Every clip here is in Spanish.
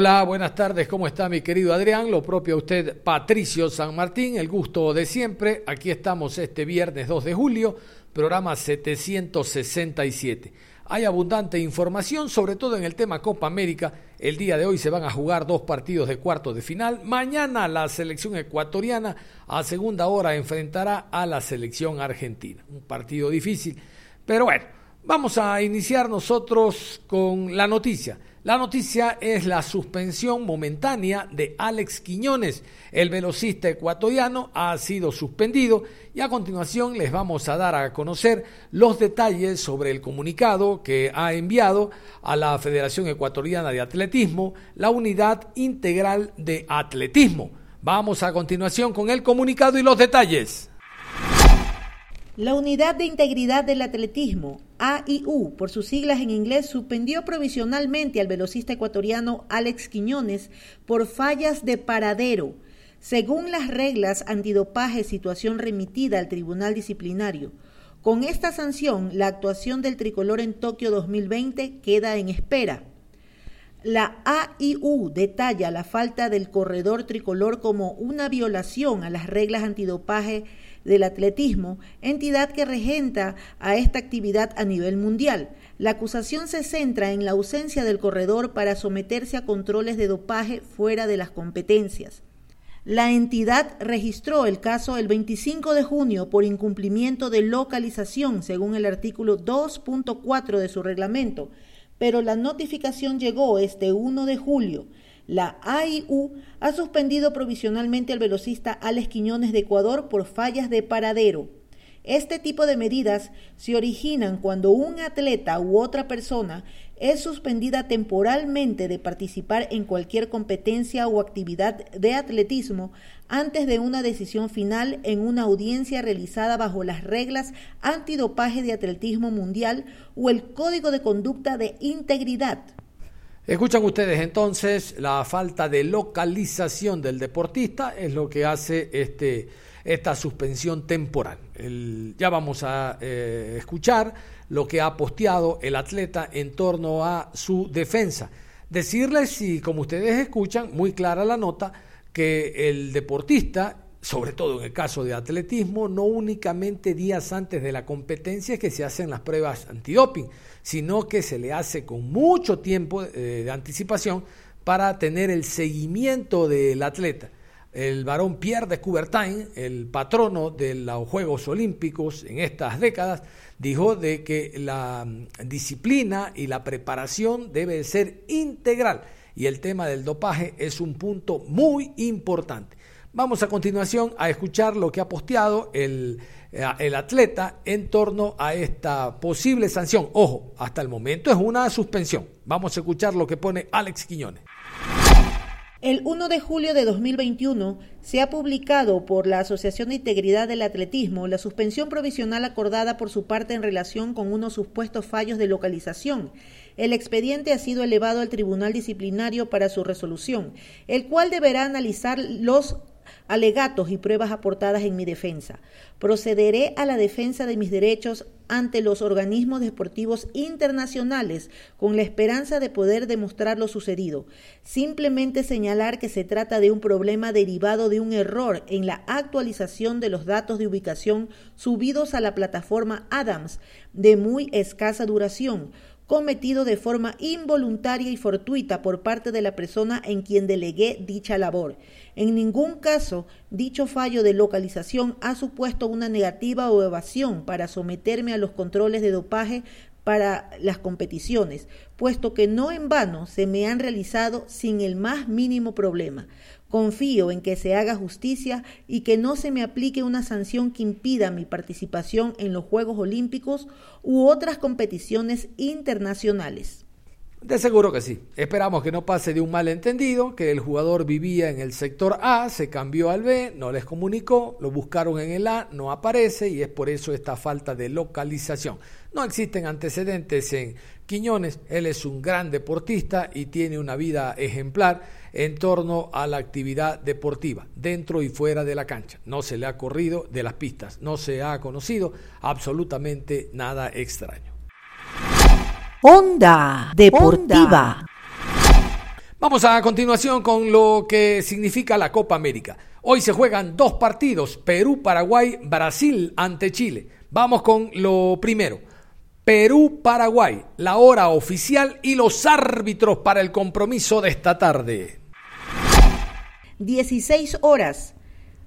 Hola, buenas tardes, ¿cómo está mi querido Adrián? Lo propio a usted, Patricio San Martín, el gusto de siempre. Aquí estamos este viernes 2 de julio, programa 767. Hay abundante información, sobre todo en el tema Copa América. El día de hoy se van a jugar dos partidos de cuartos de final. Mañana la selección ecuatoriana a segunda hora enfrentará a la selección argentina. Un partido difícil, pero bueno, vamos a iniciar nosotros con la noticia. La noticia es la suspensión momentánea de Alex Quiñones. El velocista ecuatoriano ha sido suspendido y a continuación les vamos a dar a conocer los detalles sobre el comunicado que ha enviado a la Federación Ecuatoriana de Atletismo, la Unidad Integral de Atletismo. Vamos a continuación con el comunicado y los detalles. La Unidad de Integridad del Atletismo, AIU, por sus siglas en inglés, suspendió provisionalmente al velocista ecuatoriano Alex Quiñones por fallas de paradero, según las reglas antidopaje situación remitida al Tribunal Disciplinario. Con esta sanción, la actuación del tricolor en Tokio 2020 queda en espera. La AIU detalla la falta del corredor tricolor como una violación a las reglas antidopaje del atletismo, entidad que regenta a esta actividad a nivel mundial. La acusación se centra en la ausencia del corredor para someterse a controles de dopaje fuera de las competencias. La entidad registró el caso el 25 de junio por incumplimiento de localización, según el artículo 2.4 de su reglamento, pero la notificación llegó este 1 de julio. La AIU ha suspendido provisionalmente al velocista Alex Quiñones de Ecuador por fallas de paradero. Este tipo de medidas se originan cuando un atleta u otra persona es suspendida temporalmente de participar en cualquier competencia o actividad de atletismo antes de una decisión final en una audiencia realizada bajo las reglas antidopaje de atletismo mundial o el Código de Conducta de Integridad. Escuchan ustedes entonces la falta de localización del deportista es lo que hace este, esta suspensión temporal. ya vamos a eh, escuchar lo que ha posteado el atleta en torno a su defensa. Decirles, si como ustedes escuchan, muy clara la nota, que el deportista sobre todo en el caso de atletismo, no únicamente días antes de la competencia es que se hacen las pruebas antidoping, sino que se le hace con mucho tiempo eh, de anticipación para tener el seguimiento del atleta. El varón Pierre de Coubertin, el patrono de los Juegos Olímpicos en estas décadas, dijo de que la mm, disciplina y la preparación debe ser integral y el tema del dopaje es un punto muy importante. Vamos a continuación a escuchar lo que ha posteado el, eh, el, atleta en torno a esta posible sanción. Ojo, hasta el momento es una suspensión. Vamos a escuchar lo que pone Alex Quiñones. El 1 de julio de 2021 se ha publicado por la Asociación de Integridad del Atletismo la suspensión provisional acordada por su parte en relación con unos supuestos fallos de localización. El expediente ha sido elevado al Tribunal Disciplinario para su resolución, el cual deberá analizar los alegatos y pruebas aportadas en mi defensa. Procederé a la defensa de mis derechos ante los organismos deportivos internacionales con la esperanza de poder demostrar lo sucedido. Simplemente señalar que se trata de un problema derivado de un error en la actualización de los datos de ubicación subidos a la plataforma Adams de muy escasa duración cometido de forma involuntaria y fortuita por parte de la persona en quien delegué dicha labor. En ningún caso, dicho fallo de localización ha supuesto una negativa o evasión para someterme a los controles de dopaje para las competiciones, puesto que no en vano se me han realizado sin el más mínimo problema. Confío en que se haga justicia y que no se me aplique una sanción que impida mi participación en los Juegos Olímpicos u otras competiciones internacionales. De seguro que sí. Esperamos que no pase de un malentendido, que el jugador vivía en el sector A, se cambió al B, no les comunicó, lo buscaron en el A, no aparece y es por eso esta falta de localización. No existen antecedentes en Quiñones, él es un gran deportista y tiene una vida ejemplar en torno a la actividad deportiva, dentro y fuera de la cancha. No se le ha corrido de las pistas, no se ha conocido absolutamente nada extraño. Onda Deportiva. Vamos a continuación con lo que significa la Copa América. Hoy se juegan dos partidos, Perú, Paraguay, Brasil ante Chile. Vamos con lo primero. Perú, Paraguay, la hora oficial y los árbitros para el compromiso de esta tarde. 16 horas.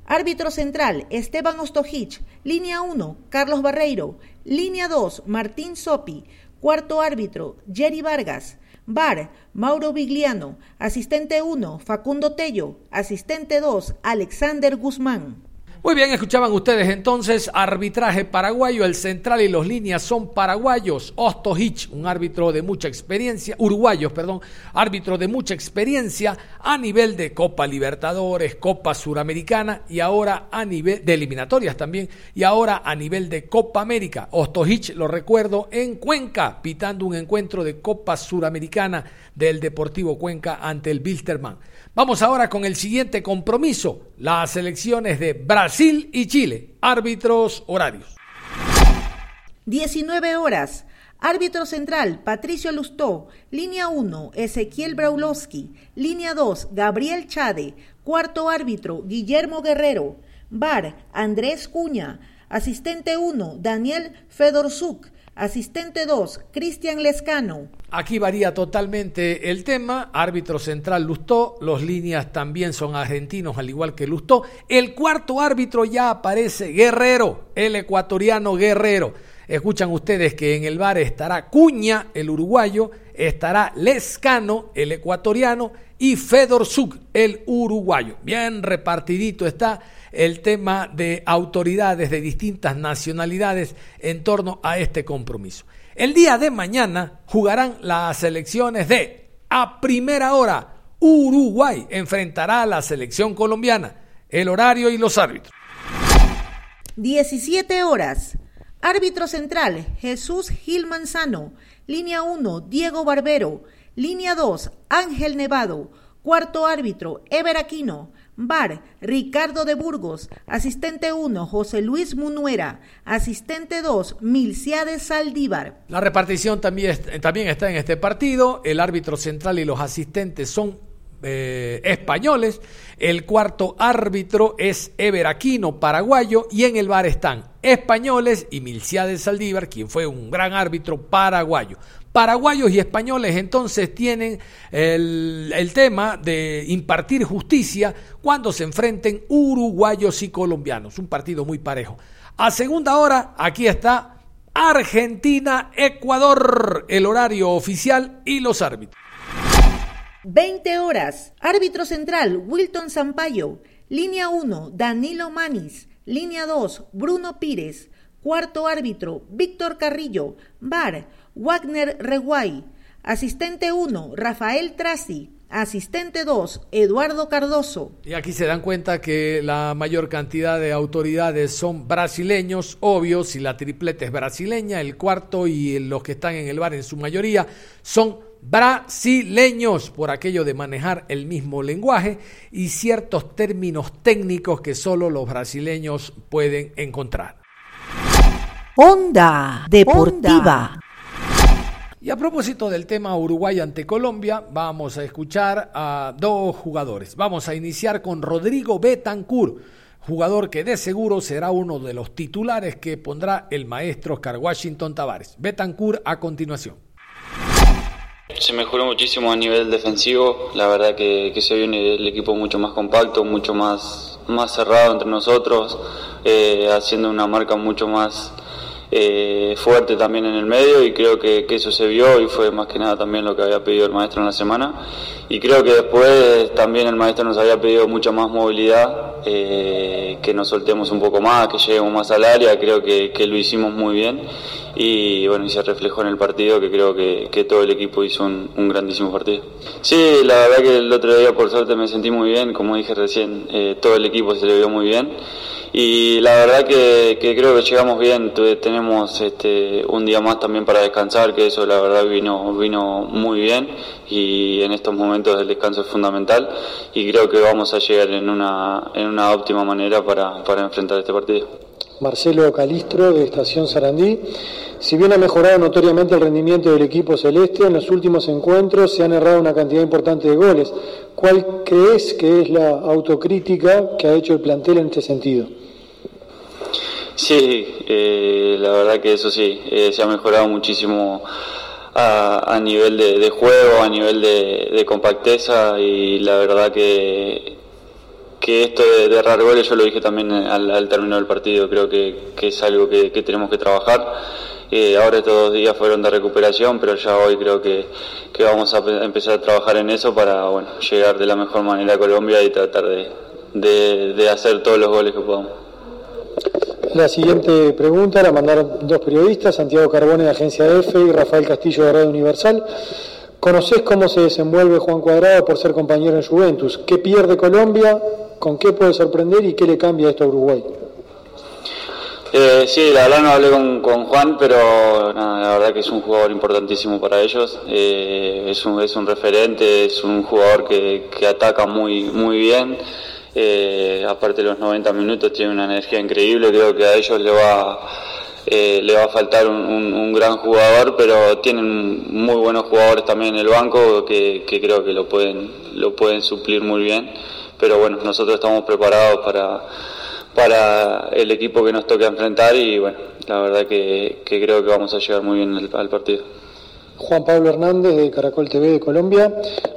Árbitro central, Esteban Ostojic. Línea 1, Carlos Barreiro. Línea 2, Martín Sopi. Cuarto árbitro, Jerry Vargas. Bar, Mauro Vigliano. Asistente 1, Facundo Tello. Asistente 2, Alexander Guzmán. Muy bien, escuchaban ustedes entonces arbitraje paraguayo, el central y los líneas son paraguayos. Osto Hitch, un árbitro de mucha experiencia, uruguayos, perdón, árbitro de mucha experiencia a nivel de Copa Libertadores, Copa Suramericana y ahora a nivel de eliminatorias también y ahora a nivel de Copa América. Osto Hitch, lo recuerdo, en Cuenca, pitando un encuentro de Copa Suramericana del Deportivo Cuenca ante el Bilsterman. Vamos ahora con el siguiente compromiso, las elecciones de Brasil y Chile. Árbitros horarios. 19 horas. Árbitro central, Patricio Lustó. Línea 1, Ezequiel Braulowski. Línea 2, Gabriel Chade. Cuarto árbitro, Guillermo Guerrero. Bar, Andrés Cuña. Asistente 1, Daniel Fedorzuk. Asistente 2, Cristian Lescano. Aquí varía totalmente el tema. Árbitro central Lustó, los líneas también son argentinos, al igual que Lustó. El cuarto árbitro ya aparece Guerrero, el ecuatoriano Guerrero. Escuchan ustedes que en el bar estará Cuña, el uruguayo, estará Lescano, el ecuatoriano, y Fedor Zug, el uruguayo. Bien repartidito está el tema de autoridades de distintas nacionalidades en torno a este compromiso. El día de mañana jugarán las elecciones de a primera hora. Uruguay enfrentará a la selección colombiana. El horario y los árbitros. 17 horas. Árbitro central, Jesús Gil Manzano. Línea 1, Diego Barbero. Línea 2, Ángel Nevado. Cuarto árbitro, Ever Aquino. Bar, Ricardo de Burgos. Asistente 1, José Luis Munuera. Asistente 2, Milciades Saldívar. La repartición también, también está en este partido. El árbitro central y los asistentes son eh, españoles. El cuarto árbitro es Ever Aquino, paraguayo. Y en el bar están españoles y Milciades Saldívar, quien fue un gran árbitro paraguayo. Paraguayos y españoles entonces tienen el, tema de impartir justicia cuando se enfrenten uruguayos y colombianos. Un partido muy parejo. A segunda hora, aquí está Argentina-Ecuador, el horario oficial y los árbitros. 20 horas. Árbitro central, Wilton Sampaio. Línea 1, Danilo Manis. Línea 2, Bruno Pires. Cuarto árbitro, Víctor Carrillo. Bar, Wagner Reguay. Asistente 1, Rafael Trasi. Asistente 2, Eduardo Cardoso. Y aquí se dan cuenta que la mayor cantidad de autoridades son brasileños, obvio, si la tripleta es brasileña, el cuarto y los que están en el bar en su mayoría son brasileños por aquello de manejar el mismo lenguaje y ciertos términos técnicos que solo los brasileños pueden encontrar. Onda Deportiva. Y a propósito del tema Uruguay ante Colombia, vamos a escuchar a dos jugadores. Vamos a iniciar con Rodrigo Betancourt, jugador que de seguro será uno de los titulares que pondrá el maestro Oscar Washington Tavares. Betancourt a continuación. Se mejoró muchísimo a nivel defensivo, la verdad que, se viene el equipo mucho más compacto, mucho más, más cerrado entre nosotros, eh, haciendo una marca mucho más eh, fuerte también en el medio y creo que, eso se vio y fue más que nada también lo que había pedido el maestro en la semana. Y creo que después también el maestro nos había pedido mucha más movilidad, eh, que nos soltemos un poco más, que lleguemos más al área, creo que, lo hicimos muy bien. Y bueno, y se reflejó en el partido que creo que, todo el equipo hizo un, grandísimo partido. Sí, la verdad que el otro día por suerte me sentí muy bien, como dije recién, eh, todo el equipo se le vio muy bien. Y la verdad que, creo que llegamos bien, tenemos este, un día más también para descansar, que eso la verdad vino, vino muy bien y en estos momentos el descanso es fundamental y creo que vamos a llegar en una, en una óptima manera para, para enfrentar este partido. Marcelo Calistro de Estación Sarandí. Si bien ha mejorado notoriamente el rendimiento del equipo celeste, en los últimos encuentros se han errado una cantidad importante de goles. ¿Cuál crees que es la autocrítica que ha hecho el plantel en este sentido? Sí, eh, la verdad que eso sí, eh, se ha mejorado muchísimo a, nivel de, juego, a nivel de, compacteza y la verdad que, que esto de, errar goles, yo lo dije también al, término del partido, creo que, es algo que, tenemos que trabajar. Eh, ahora estos dos días fueron de recuperación, pero ya hoy creo que, vamos a empezar a trabajar en eso para bueno, llegar de la mejor manera a Colombia y tratar de hacer todos los goles que podamos. La siguiente pregunta la mandaron dos periodistas, Santiago Carbone de Agencia EFE y Rafael Castillo de Radio Universal. ¿Conocés cómo se desenvuelve Juan Cuadrado por ser compañero en Juventus? ¿Qué pierde Colombia? ¿Con qué puede sorprender y qué le cambia esto a Uruguay? Eh, sí, la verdad no hablé con, Juan, pero la verdad que es un jugador importantísimo para ellos. Eh, es, un, es un referente, es un jugador que, que ataca muy, muy bien. Eh, aparte de los 90 minutos tiene una energía increíble, creo que a ellos le va, eh, le va a faltar un, gran jugador, pero tienen muy buenos jugadores también en el banco que, creo que lo pueden, lo pueden suplir muy bien, pero bueno, nosotros estamos preparados para, para el equipo que nos toque enfrentar y bueno, la verdad que, creo que vamos a llegar muy bien al partido. Juan Pablo Hernández de Caracol TV de Colombia.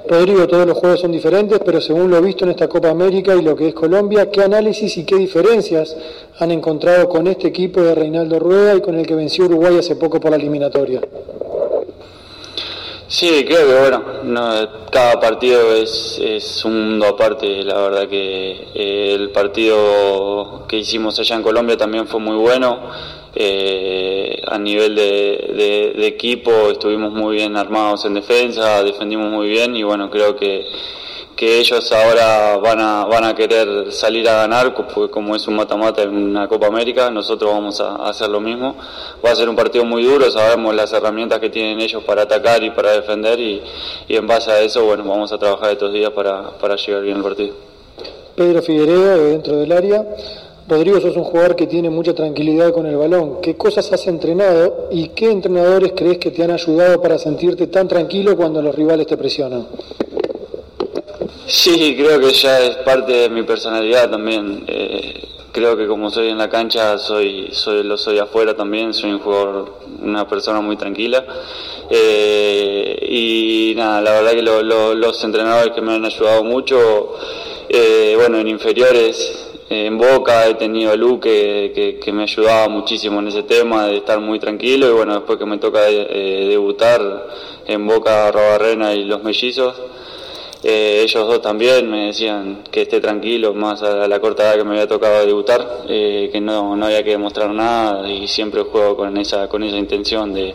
Rodrigo, todos los juegos son diferentes, pero según lo visto en esta Copa América y lo que es Colombia, ¿qué análisis y qué diferencias han encontrado con este equipo de Reinaldo Rueda y con el que venció Uruguay hace poco por la eliminatoria? Sí, creo que bueno, cada partido es, es, un mundo aparte, la verdad que eh, el partido que hicimos allá en Colombia también fue muy bueno eh, a nivel de, equipo estuvimos muy bien armados en defensa, defendimos muy bien y bueno, creo que, que ellos ahora van a, van a querer salir a ganar, porque como es un mata-mata en una Copa América, nosotros vamos a hacer lo mismo. Va a ser un partido muy duro, sabemos las herramientas que tienen ellos para atacar y para defender y, en base a eso, bueno, vamos a trabajar estos días para, para llegar bien al partido. Pedro Figueredo, dentro del área. Rodrigo, sos un jugador que tiene mucha tranquilidad con el balón. ¿Qué cosas has entrenado y qué entrenadores crees que te han ayudado para sentirte tan tranquilo cuando los rivales te presionan? Sí, creo que ya es parte de mi personalidad también. Eh, creo que como soy en la cancha, soy, soy, lo soy afuera también. Soy un jugador, una persona muy tranquila. Eh, y nada, la verdad que los entrenadores que me han ayudado mucho, eh, bueno, en inferiores en Boca he tenido a Luque que, que, me ayudaba muchísimo en ese tema de estar muy tranquilo y bueno, después que me toca eh, debutar en Boca, Robarrena y los mellizos, eh, ellos dos también me decían que esté tranquilo, más a la corta edad que me había tocado debutar, eh, que no, no había que demostrar nada y siempre juego con esa, con esa intención de,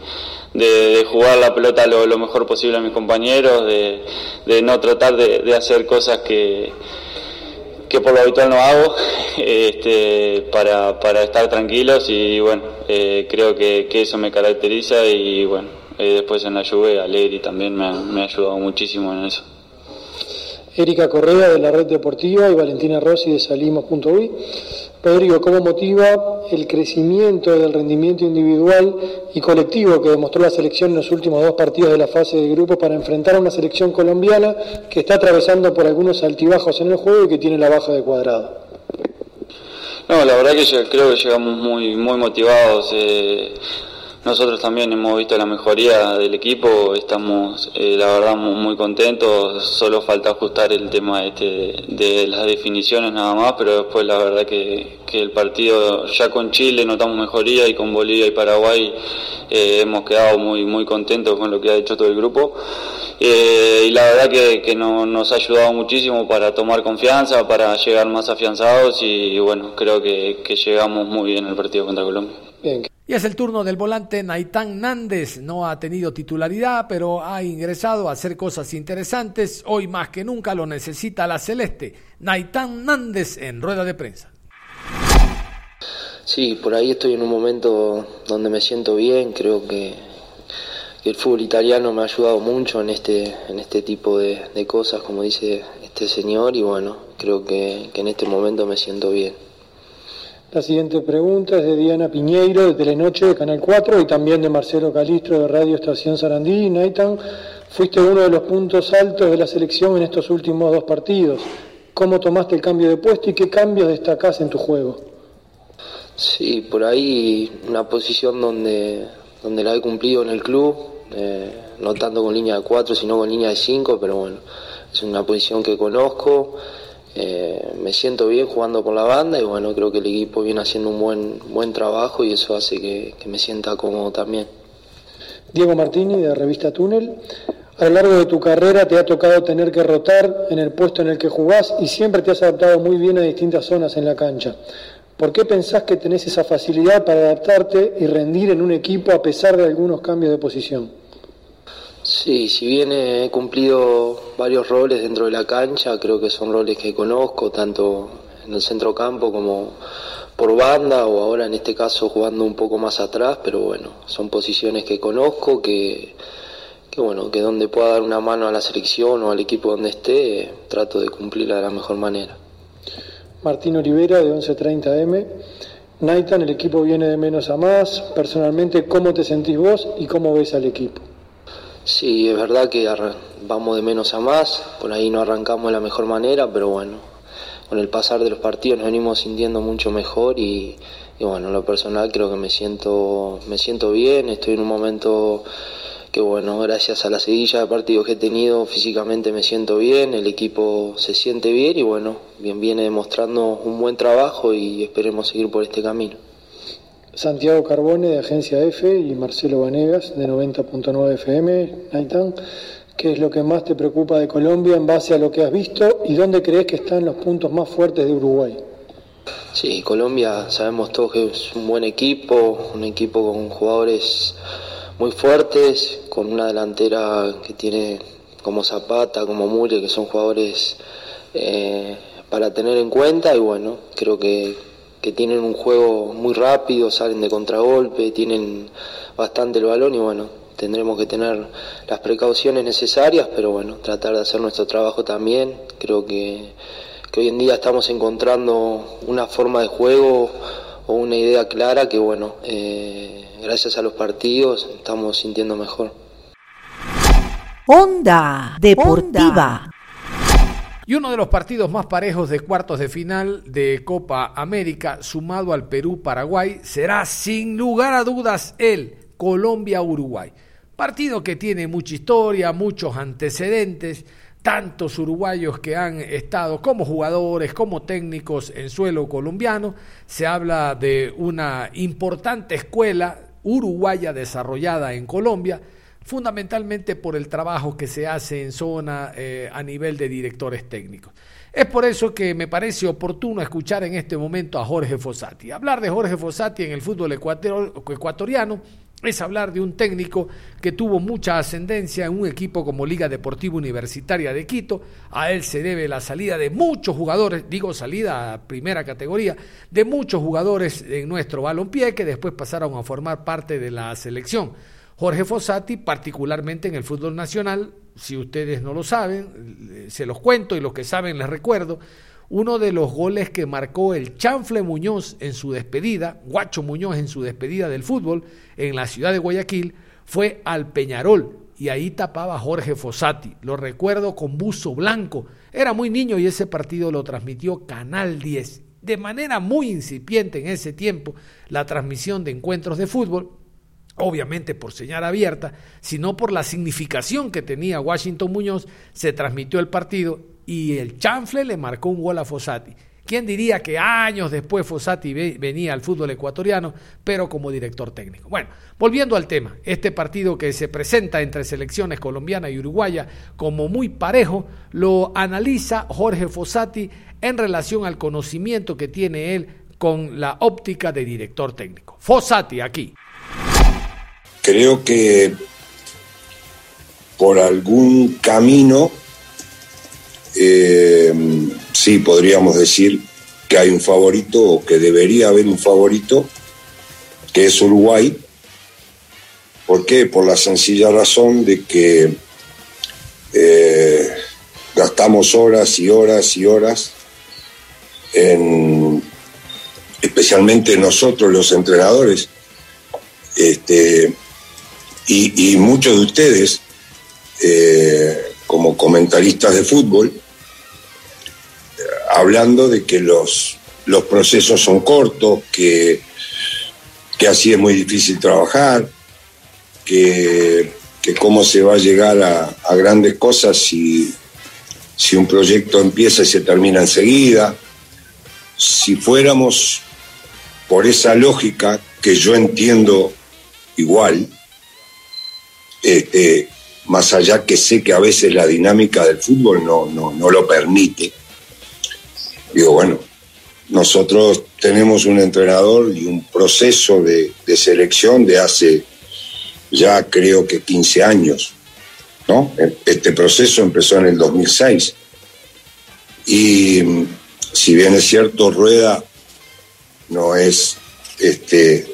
de, jugar la pelota lo, mejor posible a mis compañeros, de, de no tratar de hacer cosas que que por lo habitual no hago este, para, para estar tranquilos y bueno, eh, creo que, que, eso me caracteriza y bueno, eh, después en la lluvia Alegri también me me ha ayudado muchísimo en eso. Erika Correa de la Red Deportiva y Valentina Rossi de Salimos.uy. Rodrigo, ¿cómo motiva el crecimiento del rendimiento individual y colectivo que demostró la selección en los últimos dos partidos de la fase de grupo para enfrentar a una selección colombiana que está atravesando por algunos altibajos en el juego y que tiene la baja de cuadrado? No, la verdad que creo que llegamos muy, muy motivados. Eh, nosotros también hemos visto la mejoría del equipo, estamos eh, la verdad muy, contentos, solo falta ajustar el tema este de las definiciones nada más, pero después la verdad que, el partido ya con Chile notamos mejoría y con Bolivia y Paraguay eh, hemos quedado muy muy contentos con lo que ha hecho todo el grupo eh, y la verdad que, nos ha ayudado muchísimo para tomar confianza, para llegar más afianzados y, bueno, creo que, que llegamos muy bien al partido contra Colombia. Y es el turno del volante Naitán Nández. No ha tenido titularidad, pero ha ingresado a hacer cosas interesantes. Hoy más que nunca lo necesita la Celeste. Naitán Nández en rueda de prensa. Sí, por ahí estoy en un momento donde me siento bien. Creo que, el fútbol italiano me ha ayudado mucho en este, en este tipo de, cosas, como dice este señor. Y bueno, creo que en este momento me siento bien. La siguiente pregunta es de Diana Piñeiro, de Telenoche, de Canal 4, y también de Marcelo Calistro, de Radio Estación Sarandí. Naitan, fuiste uno de los puntos altos de la selección en estos últimos dos partidos. ¿Cómo tomaste el cambio de puesto y qué cambios destacás en tu juego? Sí, por ahí una posición donde, donde la he cumplido en el club, eh, no tanto con línea de 4, sino con línea de 5, pero bueno, es una posición que conozco. Eh, me siento bien jugando por la banda y bueno, creo que el equipo viene haciendo un buen, buen trabajo y eso hace que, me sienta cómodo también. Diego Martini de Revista Túnel. A lo largo de tu carrera te ha tocado tener que rotar en el puesto en el que jugás y siempre te has adaptado muy bien a distintas zonas en la cancha. ¿Por qué pensás que tenés esa facilidad para adaptarte y rendir en un equipo a pesar de algunos cambios de posición? Sí, si bien he cumplido varios roles dentro de la cancha, creo que son roles que conozco, tanto en el centro campo como por banda o ahora en este caso jugando un poco más atrás, pero bueno, son posiciones que conozco, que, que bueno, que donde pueda dar una mano a la selección o al equipo donde esté, trato de cumplirla de la mejor manera. Martín Olivera de 1130M. Naitan, el equipo viene de menos a más. Personalmente, ¿cómo te sentís vos y cómo ves al equipo? Sí, es verdad que vamos de menos a más, por ahí no arrancamos de la mejor manera, pero bueno, con el pasar de los partidos nos venimos sintiendo mucho mejor y, bueno, en lo personal creo que me siento, me siento bien, estoy en un momento que bueno, gracias a la seguilla de partidos que he tenido, físicamente me siento bien, el equipo se siente bien y bueno, bien viene demostrando un buen trabajo y esperemos seguir por este camino. Santiago Carbone de Agencia F y Marcelo Vanegas de 90.9 FM, Naitán. ¿Qué es lo que más te preocupa de Colombia en base a lo que has visto y dónde crees que están los puntos más fuertes de Uruguay? Sí, Colombia sabemos todos que es un buen equipo, un equipo con jugadores muy fuertes, con una delantera que tiene como Zapata, como Mure, que son jugadores eh, para tener en cuenta y bueno, creo que que tienen un juego muy rápido, salen de contragolpe, tienen bastante el balón y bueno, tendremos que tener las precauciones necesarias, pero bueno, tratar de hacer nuestro trabajo también. Creo que, hoy en día estamos encontrando una forma de juego o una idea clara que bueno, eh, gracias a los partidos estamos sintiendo mejor. Onda Deportiva. Y uno de los partidos más parejos de cuartos de final de Copa América, sumado al Perú-Paraguay, será sin lugar a dudas el Colombia-Uruguay. Partido que tiene mucha historia, muchos antecedentes, tantos uruguayos que han estado como jugadores, como técnicos en suelo colombiano. Se habla de una importante escuela uruguaya desarrollada en Colombia fundamentalmente por el trabajo que se hace en zona eh, a nivel de directores técnicos. Es por eso que me parece oportuno escuchar en este momento a Jorge Fossati. Hablar de Jorge Fossati en el fútbol ecuatoriano es hablar de un técnico que tuvo mucha ascendencia en un equipo como Liga Deportiva Universitaria de Quito. A él se debe la salida de muchos jugadores, digo salida a primera categoría, de muchos jugadores en nuestro balompié que después pasaron a formar parte de la selección. Jorge Fossati, particularmente en el fútbol nacional, si ustedes no lo saben, se los cuento y los que saben les recuerdo, uno de los goles que marcó el Chanfle Muñoz en su despedida, Guacho Muñoz en su despedida del fútbol en la ciudad de Guayaquil, fue al Peñarol y ahí tapaba Jorge Fossati. Lo recuerdo con buzo blanco. Era muy niño y ese partido lo transmitió Canal 10. De manera muy incipiente en ese tiempo, la transmisión de encuentros de fútbol obviamente por señal abierta, sino por la significación que tenía Washington Muñoz, se transmitió el partido y el chanfle le marcó un gol a Fossati. ¿Quién diría que años después Fossati venía al fútbol ecuatoriano, pero como director técnico? Bueno, volviendo al tema, este partido que se presenta entre selecciones colombiana y uruguaya como muy parejo, lo analiza Jorge Fossati en relación al conocimiento que tiene él con la óptica de director técnico. Fossati, aquí. Creo que por algún camino eh, sí podríamos decir que hay un favorito o que debería haber un favorito, que es Uruguay. ¿Por qué? Por la sencilla razón de que eh, gastamos horas y horas y horas en, especialmente nosotros los entrenadores, este, y, muchos de ustedes, eh, como comentaristas de fútbol, hablando de que los, los procesos son cortos, que, que así es muy difícil trabajar, que, cómo se va a llegar a, grandes cosas si, si un proyecto empieza y se termina enseguida. Si fuéramos por esa lógica que yo entiendo igual, este, más allá que sé que a veces la dinámica del fútbol no, no, no lo permite, digo, bueno, nosotros tenemos un entrenador y un proceso de, selección de hace ya creo que 15 años, ¿no? Este proceso empezó en el 2006. Y si bien es cierto, Rueda no es este,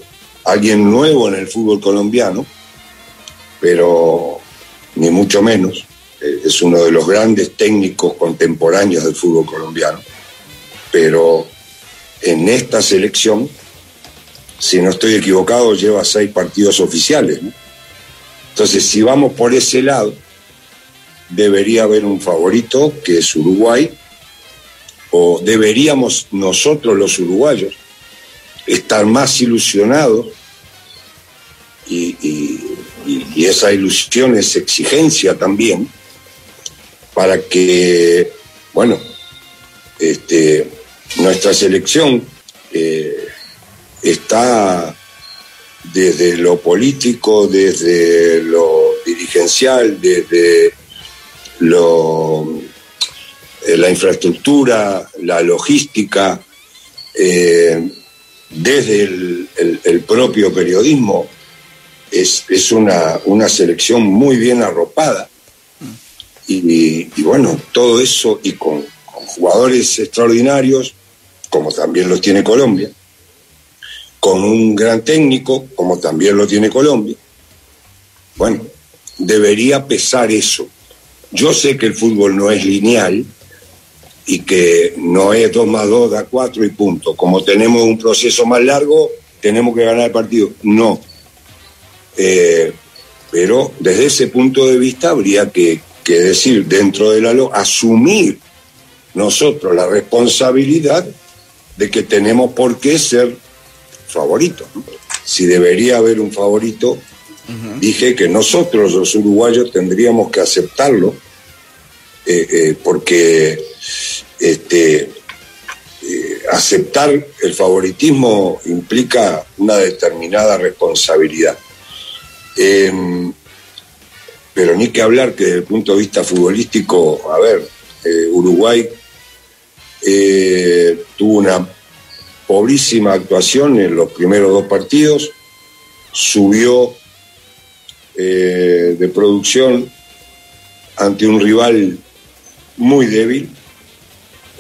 alguien nuevo en el fútbol colombiano, pero ni mucho menos, eh, es uno de los grandes técnicos contemporáneos del fútbol colombiano pero en esta selección, si no estoy equivocado, lleva seis partidos oficiales. Entonces, si vamos por ese lado, debería haber un favorito que es Uruguay, o deberíamos nosotros los uruguayos estar más ilusionados y, y esa ilusión es exigencia también para que, bueno, este, nuestra selección eh, está desde lo político, desde lo dirigencial, desde lo, eh, la infraestructura, la logística, eh, desde el, propio periodismo, es, una, una, selección muy bien arropada. y, bueno, todo eso y con, jugadores extraordinarios, como también los tiene Colombia, con un gran técnico, como también lo tiene Colombia. Bueno, debería pesar eso. Yo sé que el fútbol no es lineal y que no es 2 más 2 da 4 y punto. Como tenemos un proceso más largo, tenemos que ganar el partido. No. Eh, pero desde ese punto de vista habría que, que decir, dentro de la asumir nosotros la responsabilidad de que tenemos por qué ser favoritos. Si debería haber un favorito, dije que nosotros los uruguayos tendríamos que aceptarlo, eh, eh, porque este, eh, aceptar el favoritismo implica una determinada responsabilidad. Em, pero ni que hablar que desde el punto de vista futbolístico, a ver, Uruguay eh, tuvo una pobrísima actuación en los primeros dos partidos, subió eh, de producción ante un rival muy débil,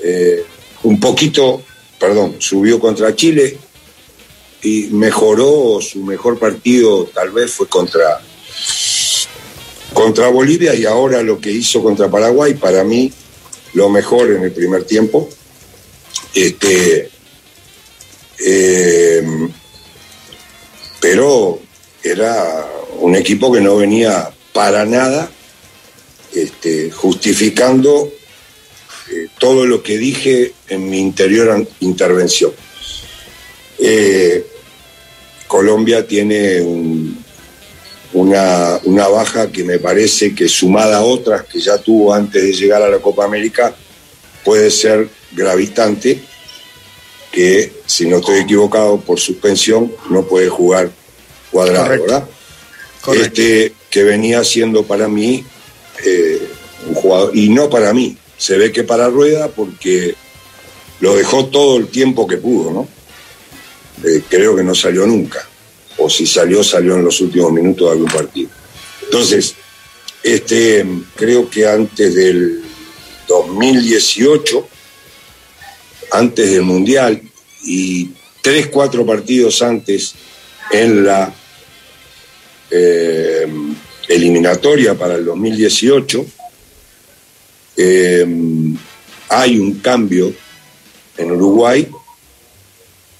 eh, un poquito, perdón, subió contra Chile y mejoró su mejor partido tal vez fue contra contra Bolivia y ahora lo que hizo contra Paraguay para mí lo mejor en el primer tiempo. Este, eh, pero era un equipo que no venía para nada este, justificando eh, todo lo que dije en mi interior intervención. Eh, Colombia tiene un, una, una baja que me parece que sumada a otras que ya tuvo antes de llegar a la Copa América, puede ser gravitante, que si no estoy equivocado por suspensión no puede jugar cuadrado, ¿verdad? Este que venía siendo para mí eh, un jugador, y no para mí, se ve que para Rueda porque lo dejó todo el tiempo que pudo, ¿no? Eh, creo que no salió nunca o si salió, salió en los últimos minutos de algún partido. Entonces, este, creo que antes del 2018, antes del Mundial y tres, cuatro partidos antes en la eh, eliminatoria para el 2018, eh, hay un cambio en Uruguay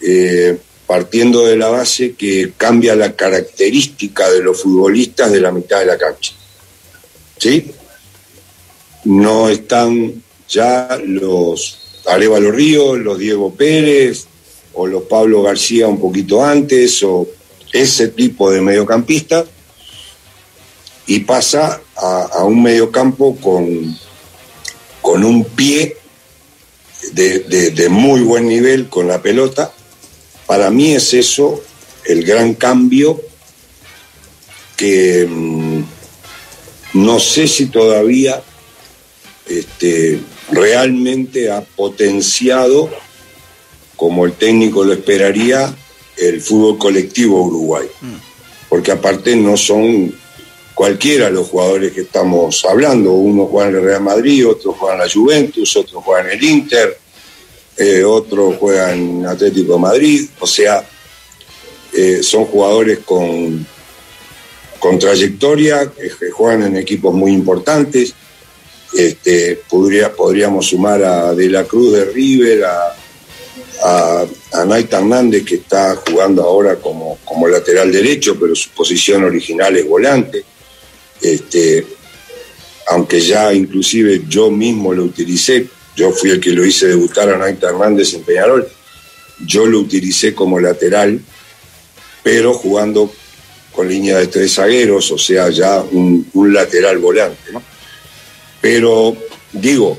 eh, partiendo de la base que cambia la característica de los futbolistas de la mitad de la cancha. ¿Sí? No están ya los Arevalo Ríos, los Diego Pérez o los Pablo García un poquito antes o ese tipo de mediocampista y pasa a, un mediocampo con, con un pie de muy buen nivel con la pelota para mí es eso el gran cambio que mm, no sé si todavía este, realmente ha potenciado, como el técnico lo esperaría, el fútbol colectivo Uruguay. Mm. Porque aparte no son cualquiera los jugadores que estamos hablando. Uno juega en el Real Madrid, otro juega en la Juventus, otro juega en el Inter, eh, otro juega en Atlético de Madrid, o sea, eh, son jugadores con, con trayectoria, que juegan en equipos muy importantes. Este, podría, podríamos sumar a De la Cruz de River, a, a, Naita Hernández, que está jugando ahora como, como lateral derecho, pero su posición original es volante. Este, aunque ya inclusive yo mismo lo utilicé yo fui el que lo hice debutar a Naita Hernández en Peñarol. Yo lo utilicé como lateral, pero jugando con línea de tres zagueros, o sea, ya un, lateral volante. Pero digo,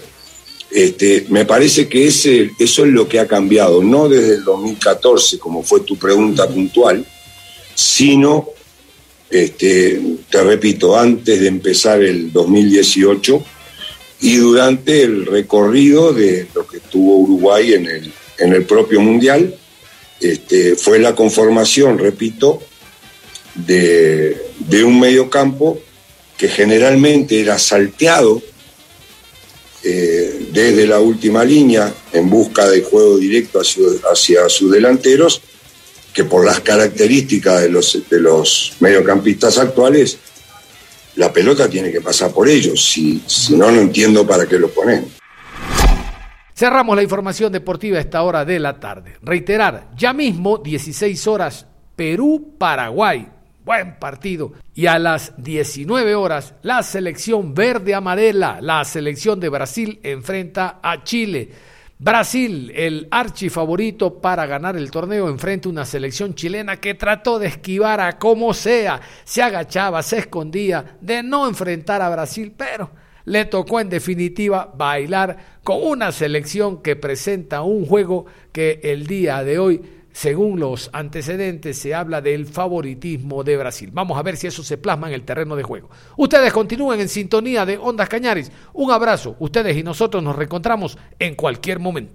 este, me parece que ese, eso es lo que ha cambiado, no desde el 2014, como fue tu pregunta puntual, sino, este, te repito, antes de empezar el 2018 y durante el recorrido de lo que tuvo Uruguay en el, en el propio Mundial, este, fue la conformación, repito, de, un mediocampo que generalmente era salteado eh, desde la última línea en busca de juego directo hacia, hacia, sus delanteros, que por las características de los, de los mediocampistas actuales la pelota tiene que pasar por ellos. Si, no, no entiendo para qué lo ponen. Cerramos la información deportiva a esta hora de la tarde. Reiterar, ya mismo 16 horas Perú-Paraguay. Buen partido. Y a las 19 horas, la selección verde amarela, la selección de Brasil, enfrenta a Chile. Brasil, el archifavorito para ganar el torneo, enfrenta una selección chilena que trató de esquivar a como sea, se agachaba, se escondía de no enfrentar a Brasil, pero le tocó en definitiva bailar con una selección que presenta un juego que el día de hoy según los antecedentes, se habla del favoritismo de Brasil. Vamos a ver si eso se plasma en el terreno de juego. Ustedes continúen en sintonía de Ondas Cañaris. Un abrazo. Ustedes y nosotros nos reencontramos en cualquier momento.